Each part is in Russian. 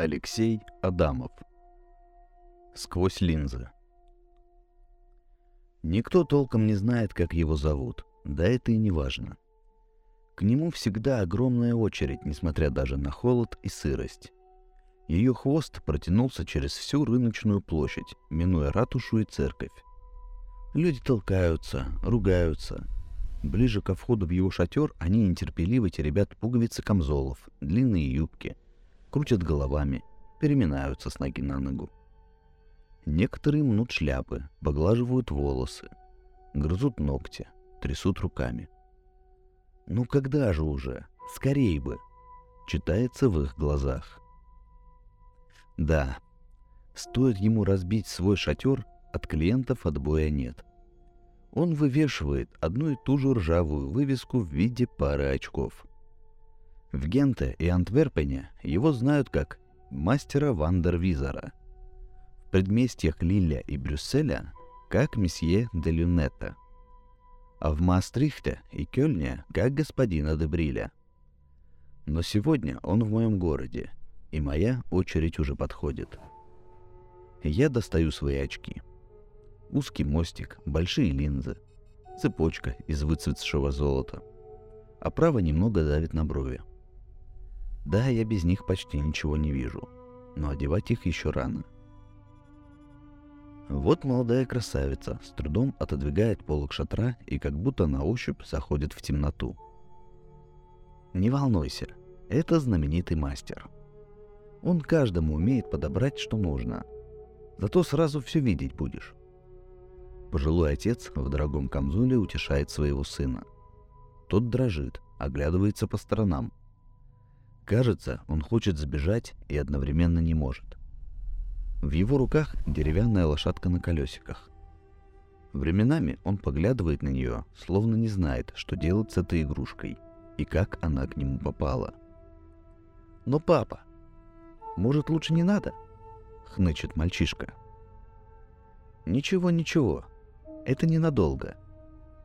Алексей Адамов. Сквозь линзы. Никто толком не знает, как его зовут. Да это и не важно. К нему всегда огромная очередь, несмотря даже на холод и сырость. Ее хвост протянулся через всю рыночную площадь, минуя ратушу и церковь. Люди толкаются, ругаются. Ближе ко входу в его шатер они нетерпеливо теребят пуговицы камзолов, длинные юбки, крутят головами, переминаются с ноги на ногу. Некоторые мнут шляпы, поглаживают волосы, грызут ногти, трясут руками. «Ну когда же уже? Скорей бы!» читается в их глазах. Да, стоит ему разбить свой шатер, от клиентов отбоя нет. Он вывешивает одну и ту же ржавую вывеску в виде пары очков. В Генте и Антверпене его знают как мастера Вандервизора. В предместьях Лилля и Брюсселя как месье де Люнетта. А в Маастрихте и Кёльне как господина де Бриля. Но сегодня он в моем городе, и моя очередь уже подходит. Я достаю свои очки – узкий мостик, большие линзы, цепочка из выцветшего золота. Оправа а немного давит на брови. Да, я без них почти ничего не вижу, но одевать их еще рано. Вот молодая красавица с трудом отодвигает полок шатра и как будто на ощупь заходит в темноту. Не волнуйся, это знаменитый мастер. Он каждому умеет подобрать, что нужно. Зато сразу все видеть будешь. Пожилой отец в дорогом камзоле утешает своего сына. Тот дрожит, оглядывается по сторонам. Кажется, он хочет сбежать и одновременно не может. В его руках деревянная лошадка на колесиках. Временами он поглядывает на нее, словно не знает, что делать с этой игрушкой и как она к нему попала. «Но папа, может лучше не надо?» — хнычет мальчишка. «Ничего, ничего», это ненадолго.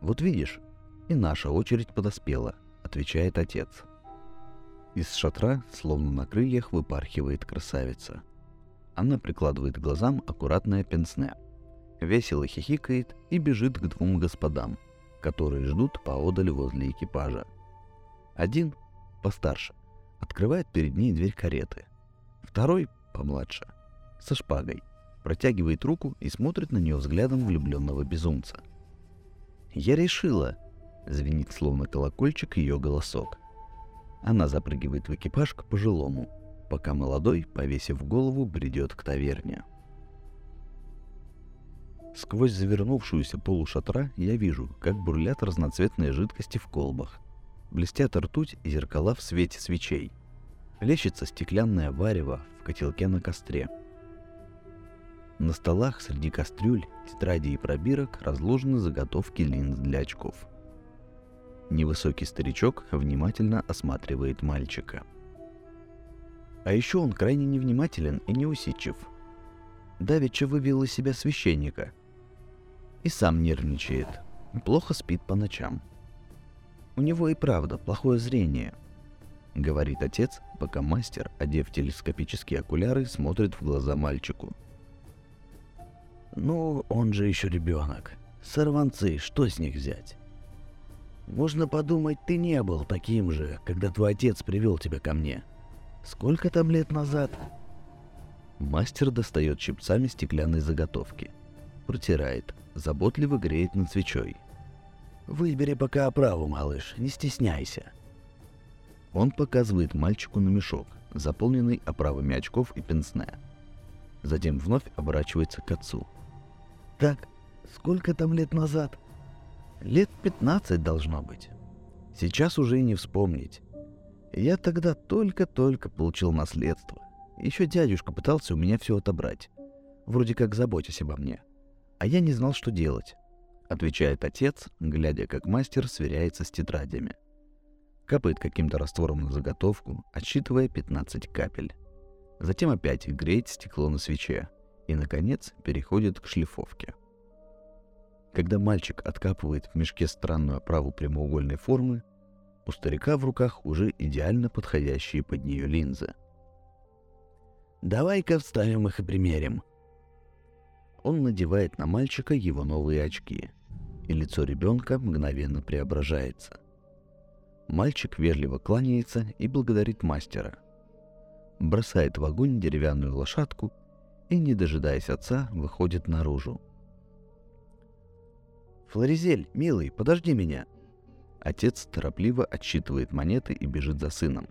Вот видишь, и наша очередь подоспела, отвечает отец. Из шатра, словно на крыльях, выпархивает красавица. Она прикладывает к глазам аккуратное пенсне, весело хихикает и бежит к двум господам, которые ждут поодаль возле экипажа. Один, постарше, открывает перед ней дверь кареты. Второй, помладше, со шпагой – протягивает руку и смотрит на нее взглядом влюбленного безумца. «Я решила!» — звенит словно колокольчик ее голосок. Она запрыгивает в экипаж к пожилому, пока молодой, повесив голову, бредет к таверне. Сквозь завернувшуюся полушатра я вижу, как бурлят разноцветные жидкости в колбах. Блестят ртуть и зеркала в свете свечей. Лещется стеклянное варево в котелке на костре — на столах среди кастрюль, тетрадей и пробирок разложены заготовки линз для очков. Невысокий старичок внимательно осматривает мальчика. А еще он крайне невнимателен и неусидчив. Давеча вывел из себя священника. И сам нервничает. Плохо спит по ночам. У него и правда плохое зрение – говорит отец, пока мастер, одев телескопические окуляры, смотрит в глаза мальчику – ну, он же еще ребенок. Сорванцы, что с них взять? Можно подумать, ты не был таким же, когда твой отец привел тебя ко мне. Сколько там лет назад? Мастер достает щипцами стеклянной заготовки. Протирает, заботливо греет над свечой. «Выбери пока оправу, малыш, не стесняйся». Он показывает мальчику на мешок, заполненный оправами очков и пенсне. Затем вновь оборачивается к отцу – так, сколько там лет назад? Лет 15 должно быть. Сейчас уже и не вспомнить. Я тогда только-только получил наследство. Еще дядюшка пытался у меня все отобрать. Вроде как заботясь обо мне. А я не знал, что делать. Отвечает отец, глядя, как мастер сверяется с тетрадями. Капает каким-то раствором на заготовку, отсчитывая 15 капель. Затем опять греет стекло на свече и, наконец, переходит к шлифовке. Когда мальчик откапывает в мешке странную оправу прямоугольной формы, у старика в руках уже идеально подходящие под нее линзы. Давай-ка вставим их и примерим. Он надевает на мальчика его новые очки, и лицо ребенка мгновенно преображается. Мальчик вежливо кланяется и благодарит мастера. Бросает в огонь деревянную лошадку и, не дожидаясь отца, выходит наружу. «Флоризель, милый, подожди меня!» Отец торопливо отсчитывает монеты и бежит за сыном.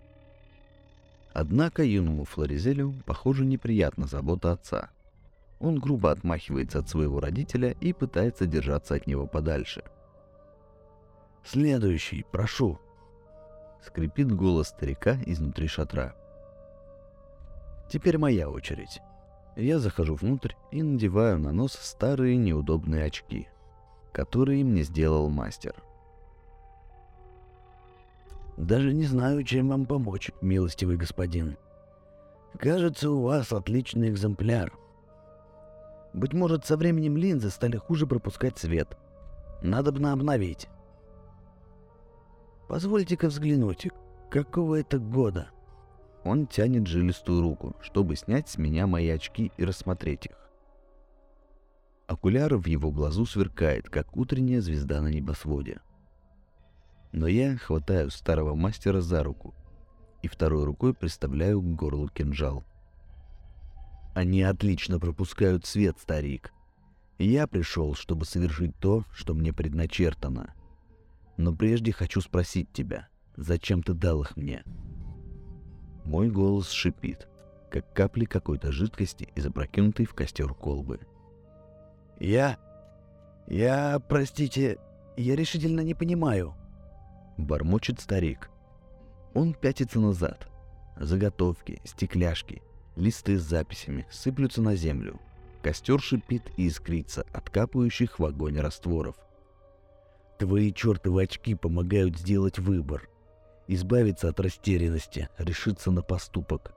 Однако юному Флоризелю, похоже, неприятна забота отца. Он грубо отмахивается от своего родителя и пытается держаться от него подальше. «Следующий, прошу!» Скрипит голос старика изнутри шатра. Теперь моя очередь. Я захожу внутрь и надеваю на нос старые неудобные очки, которые мне сделал мастер. Даже не знаю, чем вам помочь, милостивый господин. Кажется, у вас отличный экземпляр. Быть может, со временем линзы стали хуже пропускать свет. Надо бы обновить. Позвольте-ка взглянуть, какого это года? Он тянет жилистую руку, чтобы снять с меня мои очки и рассмотреть их. Окуляр в его глазу сверкает, как утренняя звезда на небосводе. Но я хватаю старого мастера за руку и второй рукой приставляю к горлу кинжал. Они отлично пропускают свет, старик. Я пришел, чтобы совершить то, что мне предначертано. Но прежде хочу спросить тебя, зачем ты дал их мне? Мой голос шипит, как капли какой-то жидкости из опрокинутой в костер колбы. Я... я, простите, я решительно не понимаю. — бормочет старик. Он пятится назад. Заготовки, стекляшки, листы с записями сыплются на землю. Костер шипит и искрится от капающих в огонь растворов. Твои чертовы очки помогают сделать выбор. Избавиться от растерянности, решиться на поступок.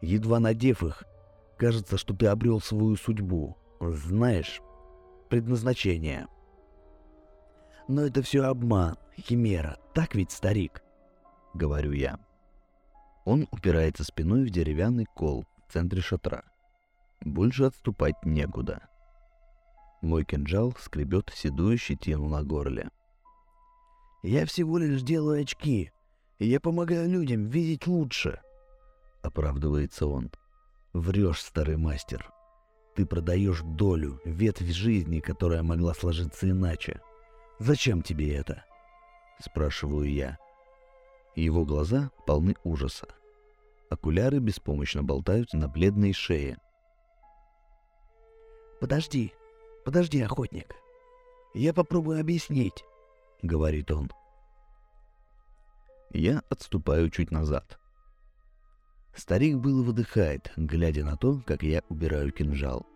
Едва надев их, кажется, что ты обрел свою судьбу. Знаешь, предназначение — но это все обман, химера, так ведь, старик? Говорю я. Он упирается спиной в деревянный кол в центре шатра. Больше отступать некуда. Мой кинжал скребет седую щетину на горле. «Я всего лишь делаю очки, я помогаю людям видеть лучше», — оправдывается он. «Врешь, старый мастер. Ты продаешь долю, ветвь жизни, которая могла сложиться иначе. «Зачем тебе это?» — спрашиваю я. Его глаза полны ужаса. Окуляры беспомощно болтаются на бледной шее. «Подожди, подожди, охотник. Я попробую объяснить», — говорит он. Я отступаю чуть назад. Старик был выдыхает, глядя на то, как я убираю кинжал.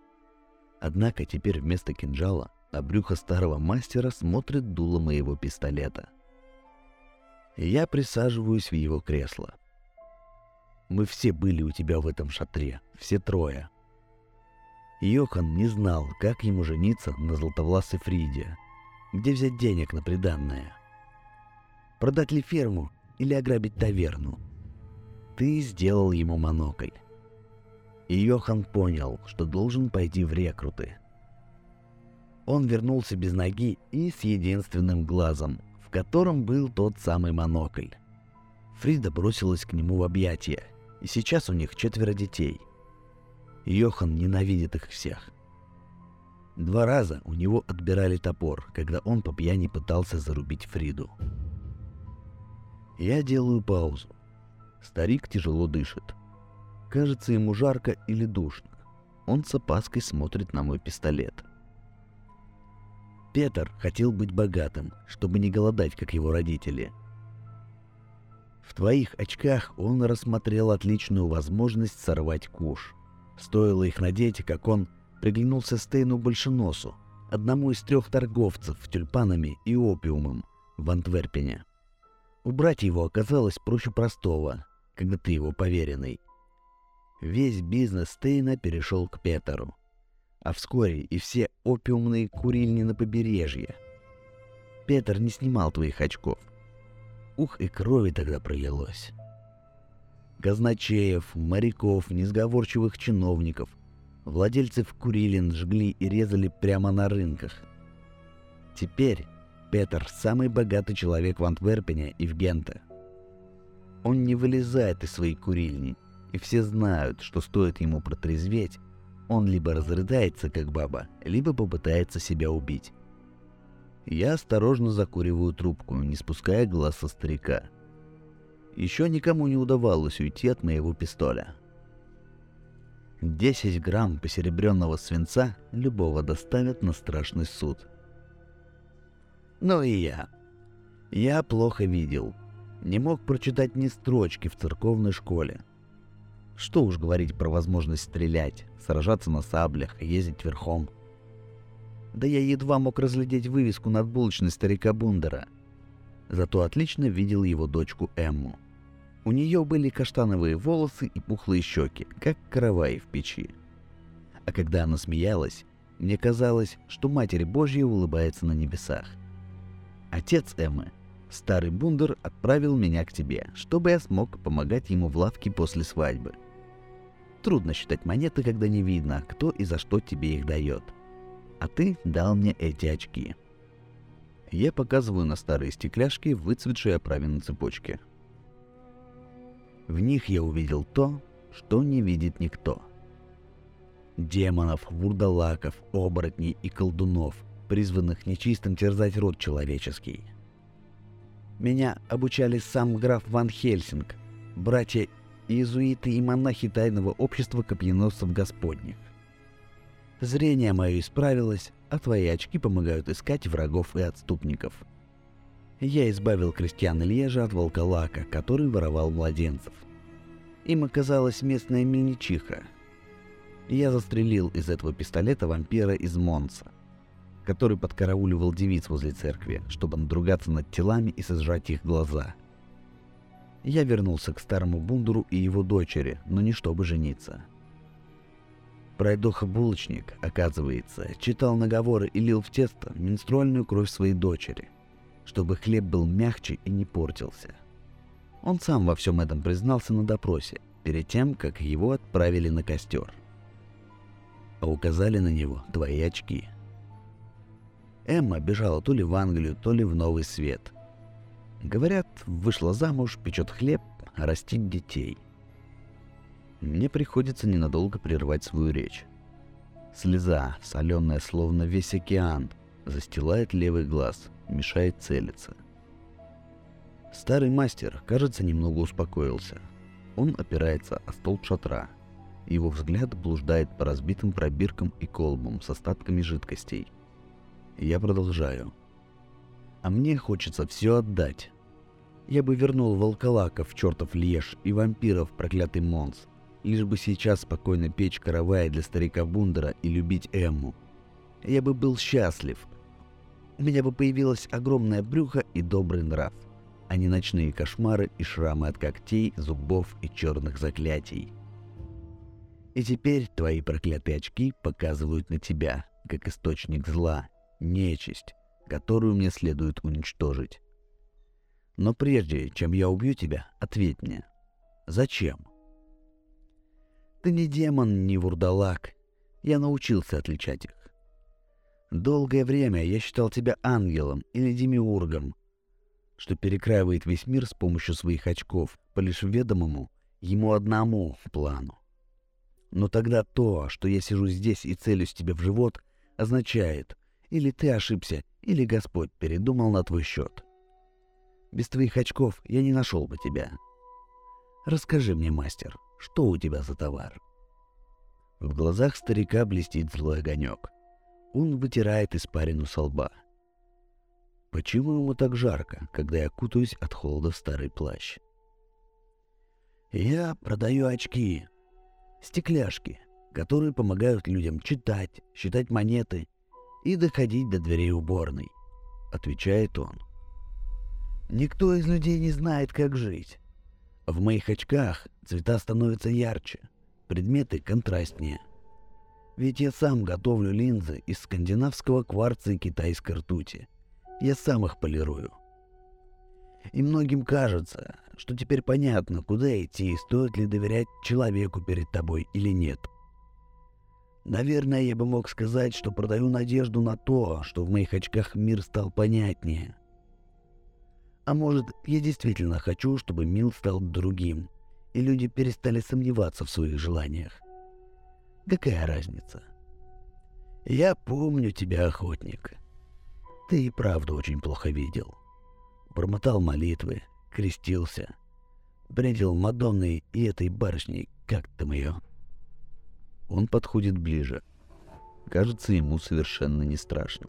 Однако теперь вместо кинжала а брюхо старого мастера смотрит дуло моего пистолета. Я присаживаюсь в его кресло. Мы все были у тебя в этом шатре, все трое. Йохан не знал, как ему жениться на золотовласой Фриде, где взять денег на приданное. Продать ли ферму или ограбить таверну? Ты сделал ему монокль. И Йохан понял, что должен пойти в рекруты – он вернулся без ноги и с единственным глазом, в котором был тот самый монокль. Фрида бросилась к нему в объятия, и сейчас у них четверо детей. Йохан ненавидит их всех. Два раза у него отбирали топор, когда он по пьяни пытался зарубить Фриду. Я делаю паузу. Старик тяжело дышит. Кажется, ему жарко или душно. Он с опаской смотрит на мой пистолет. Петр хотел быть богатым, чтобы не голодать, как его родители. В твоих очках он рассмотрел отличную возможность сорвать куш. Стоило их надеть, как он приглянулся Стейну Большеносу, одному из трех торговцев тюльпанами и опиумом в Антверпене. Убрать его оказалось проще простого, когда ты его поверенный. Весь бизнес Стейна перешел к Петеру а вскоре и все опиумные курильни на побережье. Петр не снимал твоих очков. Ух, и крови тогда пролилось. казначеев, моряков, несговорчивых чиновников, владельцев курилин жгли и резали прямо на рынках. Теперь Петр – самый богатый человек в Антверпене и в Генте. Он не вылезает из своей курильни, и все знают, что стоит ему протрезветь, он либо разрыдается, как баба, либо попытается себя убить. Я осторожно закуриваю трубку, не спуская глаз со старика. Еще никому не удавалось уйти от моего пистоля. 10 грамм посеребренного свинца любого доставят на страшный суд. Ну и я. Я плохо видел. Не мог прочитать ни строчки в церковной школе. Что уж говорить про возможность стрелять, сражаться на саблях, ездить верхом. Да я едва мог разглядеть вывеску над булочной старика Бундера. Зато отлично видел его дочку Эмму. У нее были каштановые волосы и пухлые щеки, как караваи в печи. А когда она смеялась, мне казалось, что Матерь Божья улыбается на небесах. Отец Эммы, старый бундер, отправил меня к тебе, чтобы я смог помогать ему в лавке после свадьбы. Трудно считать монеты, когда не видно, кто и за что тебе их дает. А ты дал мне эти очки. Я показываю на старые стекляшки, выцветшие оправе на цепочке. В них я увидел то, что не видит никто. Демонов, вурдалаков, оборотней и колдунов – призванных нечистым терзать род человеческий. Меня обучали сам граф Ван Хельсинг, братья иезуиты и монахи тайного общества копьеносцев Господних. Зрение мое исправилось, а твои очки помогают искать врагов и отступников. Я избавил крестьян Льежа от волколака, который воровал младенцев. Им оказалась местная мельничиха. Я застрелил из этого пистолета вампира из Монса – который подкарауливал девиц возле церкви, чтобы надругаться над телами и сожрать их глаза. Я вернулся к старому бундуру и его дочери, но не чтобы жениться. Пройдоха-булочник, оказывается, читал наговоры и лил в тесто менструальную кровь своей дочери, чтобы хлеб был мягче и не портился. Он сам во всем этом признался на допросе, перед тем, как его отправили на костер. А указали на него твои очки – Эмма бежала то ли в Англию, то ли в Новый Свет. Говорят, вышла замуж, печет хлеб, растит детей. Мне приходится ненадолго прервать свою речь. Слеза, соленая словно весь океан, застилает левый глаз, мешает целиться. Старый мастер, кажется, немного успокоился. Он опирается о столб шатра. Его взгляд блуждает по разбитым пробиркам и колбам с остатками жидкостей – я продолжаю. А мне хочется все отдать. Я бы вернул волколаков, чертов Льеж и вампиров, проклятый Монс, лишь бы сейчас спокойно печь каравай для старика Бундера и любить Эмму. Я бы был счастлив. У меня бы появилось огромное брюхо и добрый нрав, а не ночные кошмары и шрамы от когтей, зубов и черных заклятий. И теперь твои проклятые очки показывают на тебя, как источник зла, нечисть, которую мне следует уничтожить. Но прежде, чем я убью тебя, ответь мне. Зачем? Ты не демон, не вурдалак. Я научился отличать их. Долгое время я считал тебя ангелом или демиургом, что перекраивает весь мир с помощью своих очков по лишь ведомому ему одному плану. Но тогда то, что я сижу здесь и целюсь тебе в живот, означает, или ты ошибся, или Господь передумал на твой счет. Без твоих очков я не нашел бы тебя. Расскажи мне, мастер, что у тебя за товар?» В глазах старика блестит злой огонек. Он вытирает испарину со лба. Почему ему так жарко, когда я кутаюсь от холода в старый плащ? Я продаю очки, стекляшки, которые помогают людям читать, считать монеты и доходить до дверей уборной», — отвечает он. «Никто из людей не знает, как жить. В моих очках цвета становятся ярче, предметы контрастнее. Ведь я сам готовлю линзы из скандинавского кварца и китайской ртути. Я сам их полирую. И многим кажется, что теперь понятно, куда идти и стоит ли доверять человеку перед тобой или нет. Наверное, я бы мог сказать, что продаю надежду на то, что в моих очках мир стал понятнее. А может, я действительно хочу, чтобы мир стал другим, и люди перестали сомневаться в своих желаниях. Какая разница? Я помню тебя, охотник. Ты и правда очень плохо видел. Бормотал молитвы, крестился, бредил Мадонной и этой барышней, как там ее. Он подходит ближе. Кажется, ему совершенно не страшно.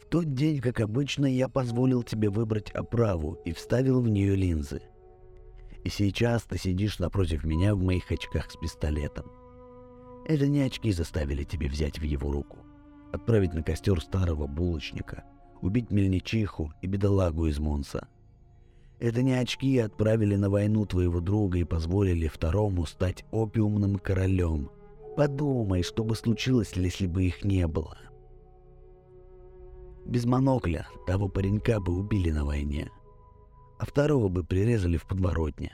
В тот день, как обычно, я позволил тебе выбрать оправу и вставил в нее линзы. И сейчас ты сидишь напротив меня в моих очках с пистолетом. Это не очки заставили тебя взять в его руку, отправить на костер старого булочника, убить мельничиху и бедолагу из Монса. Это не очки отправили на войну твоего друга и позволили второму стать опиумным королем. Подумай, что бы случилось, если бы их не было. Без монокля того паренька бы убили на войне, а второго бы прирезали в подворотне.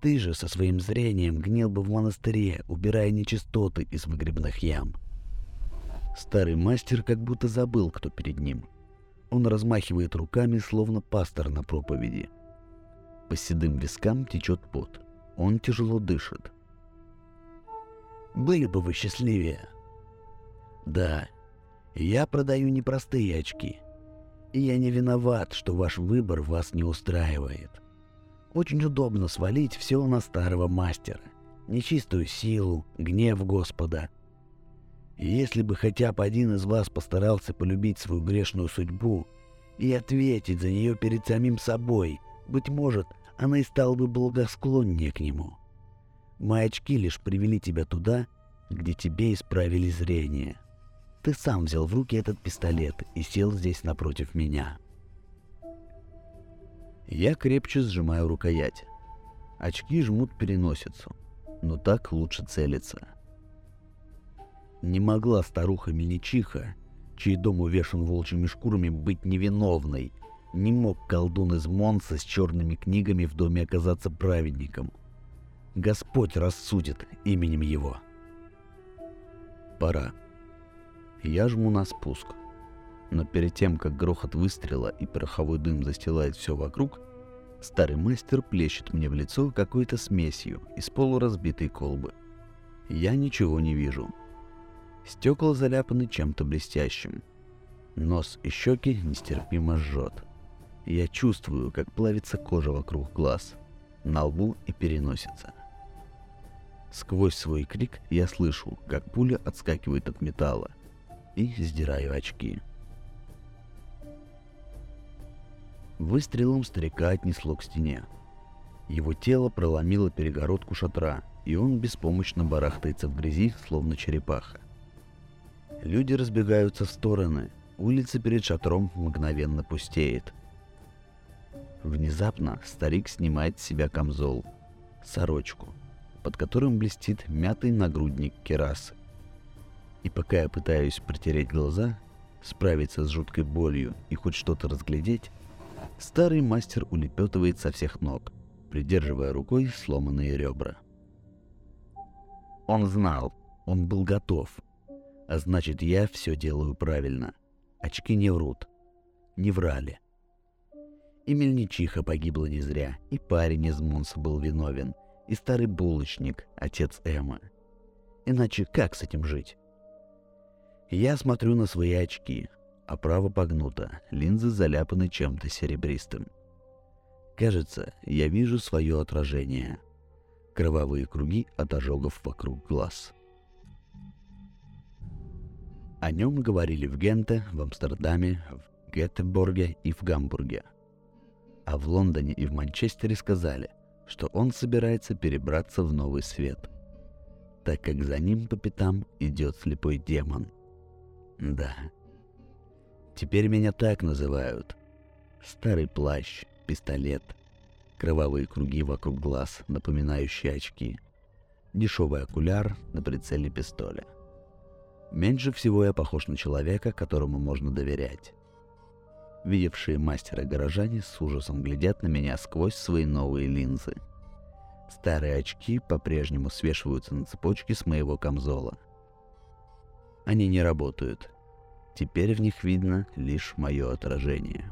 Ты же со своим зрением гнил бы в монастыре, убирая нечистоты из выгребных ям. Старый мастер как будто забыл, кто перед ним. Он размахивает руками, словно пастор на проповеди. По седым вискам течет пот. Он тяжело дышит. Были бы вы счастливее. Да, я продаю непростые очки. И я не виноват, что ваш выбор вас не устраивает. Очень удобно свалить все на старого мастера. Нечистую силу, гнев Господа. И если бы хотя бы один из вас постарался полюбить свою грешную судьбу и ответить за нее перед самим собой, быть может, она и стала бы благосклоннее к нему. Мои очки лишь привели тебя туда, где тебе исправили зрение. Ты сам взял в руки этот пистолет и сел здесь напротив меня. Я крепче сжимаю рукоять. Очки жмут переносицу, но так лучше целиться. Не могла старуха Мельничиха, чей дом увешан волчьими шкурами, быть невиновной. Не мог колдун из Монса с черными книгами в доме оказаться праведником. Господь рассудит именем его. Пора. Я жму на спуск. Но перед тем, как грохот выстрела и пороховой дым застилает все вокруг, старый мастер плещет мне в лицо какой-то смесью из полуразбитой колбы. Я ничего не вижу. Стекла заляпаны чем-то блестящим. Нос и щеки нестерпимо жжет. Я чувствую, как плавится кожа вокруг глаз, на лбу и переносится. Сквозь свой крик я слышу, как пуля отскакивает от металла, и сдираю очки. Выстрелом старика отнесло к стене. Его тело проломило перегородку шатра, и он беспомощно барахтается в грязи, словно черепаха. Люди разбегаются в стороны, улица перед шатром мгновенно пустеет. Внезапно старик снимает с себя камзол, сорочку, под которым блестит мятый нагрудник керасы. И пока я пытаюсь протереть глаза, справиться с жуткой болью и хоть что-то разглядеть, Старый мастер улепетывает со всех ног, придерживая рукой сломанные ребра. Он знал, он был готов. А значит, я все делаю правильно. Очки не врут. Не врали. И мельничиха погибла не зря, и парень из Монса был виновен, и старый булочник, отец Эмма. Иначе как с этим жить? Я смотрю на свои очки, оправа погнута, линзы заляпаны чем-то серебристым. Кажется, я вижу свое отражение. Кровавые круги от ожогов вокруг глаз. О нем говорили в Генте, в Амстердаме, в Гетеборге и в Гамбурге. А в Лондоне и в Манчестере сказали, что он собирается перебраться в новый свет, так как за ним по пятам идет слепой демон. Да, Теперь меня так называют. Старый плащ, пистолет, кровавые круги вокруг глаз, напоминающие очки, дешевый окуляр на прицеле пистоля. Меньше всего я похож на человека, которому можно доверять. Видевшие мастера горожане с ужасом глядят на меня сквозь свои новые линзы. Старые очки по-прежнему свешиваются на цепочке с моего камзола. Они не работают. Теперь в них видно лишь мое отражение.